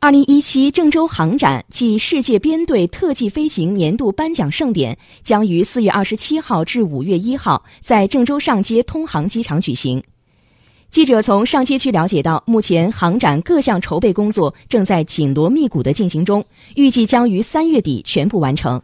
二零一七郑州航展暨世界编队特技飞行年度颁奖盛典将于四月二十七号至五月一号在郑州上街通航机场举行。记者从上街区了解到目前航展各项筹备工作正在紧锣密鼓的进行中预计将于三月底全部完成。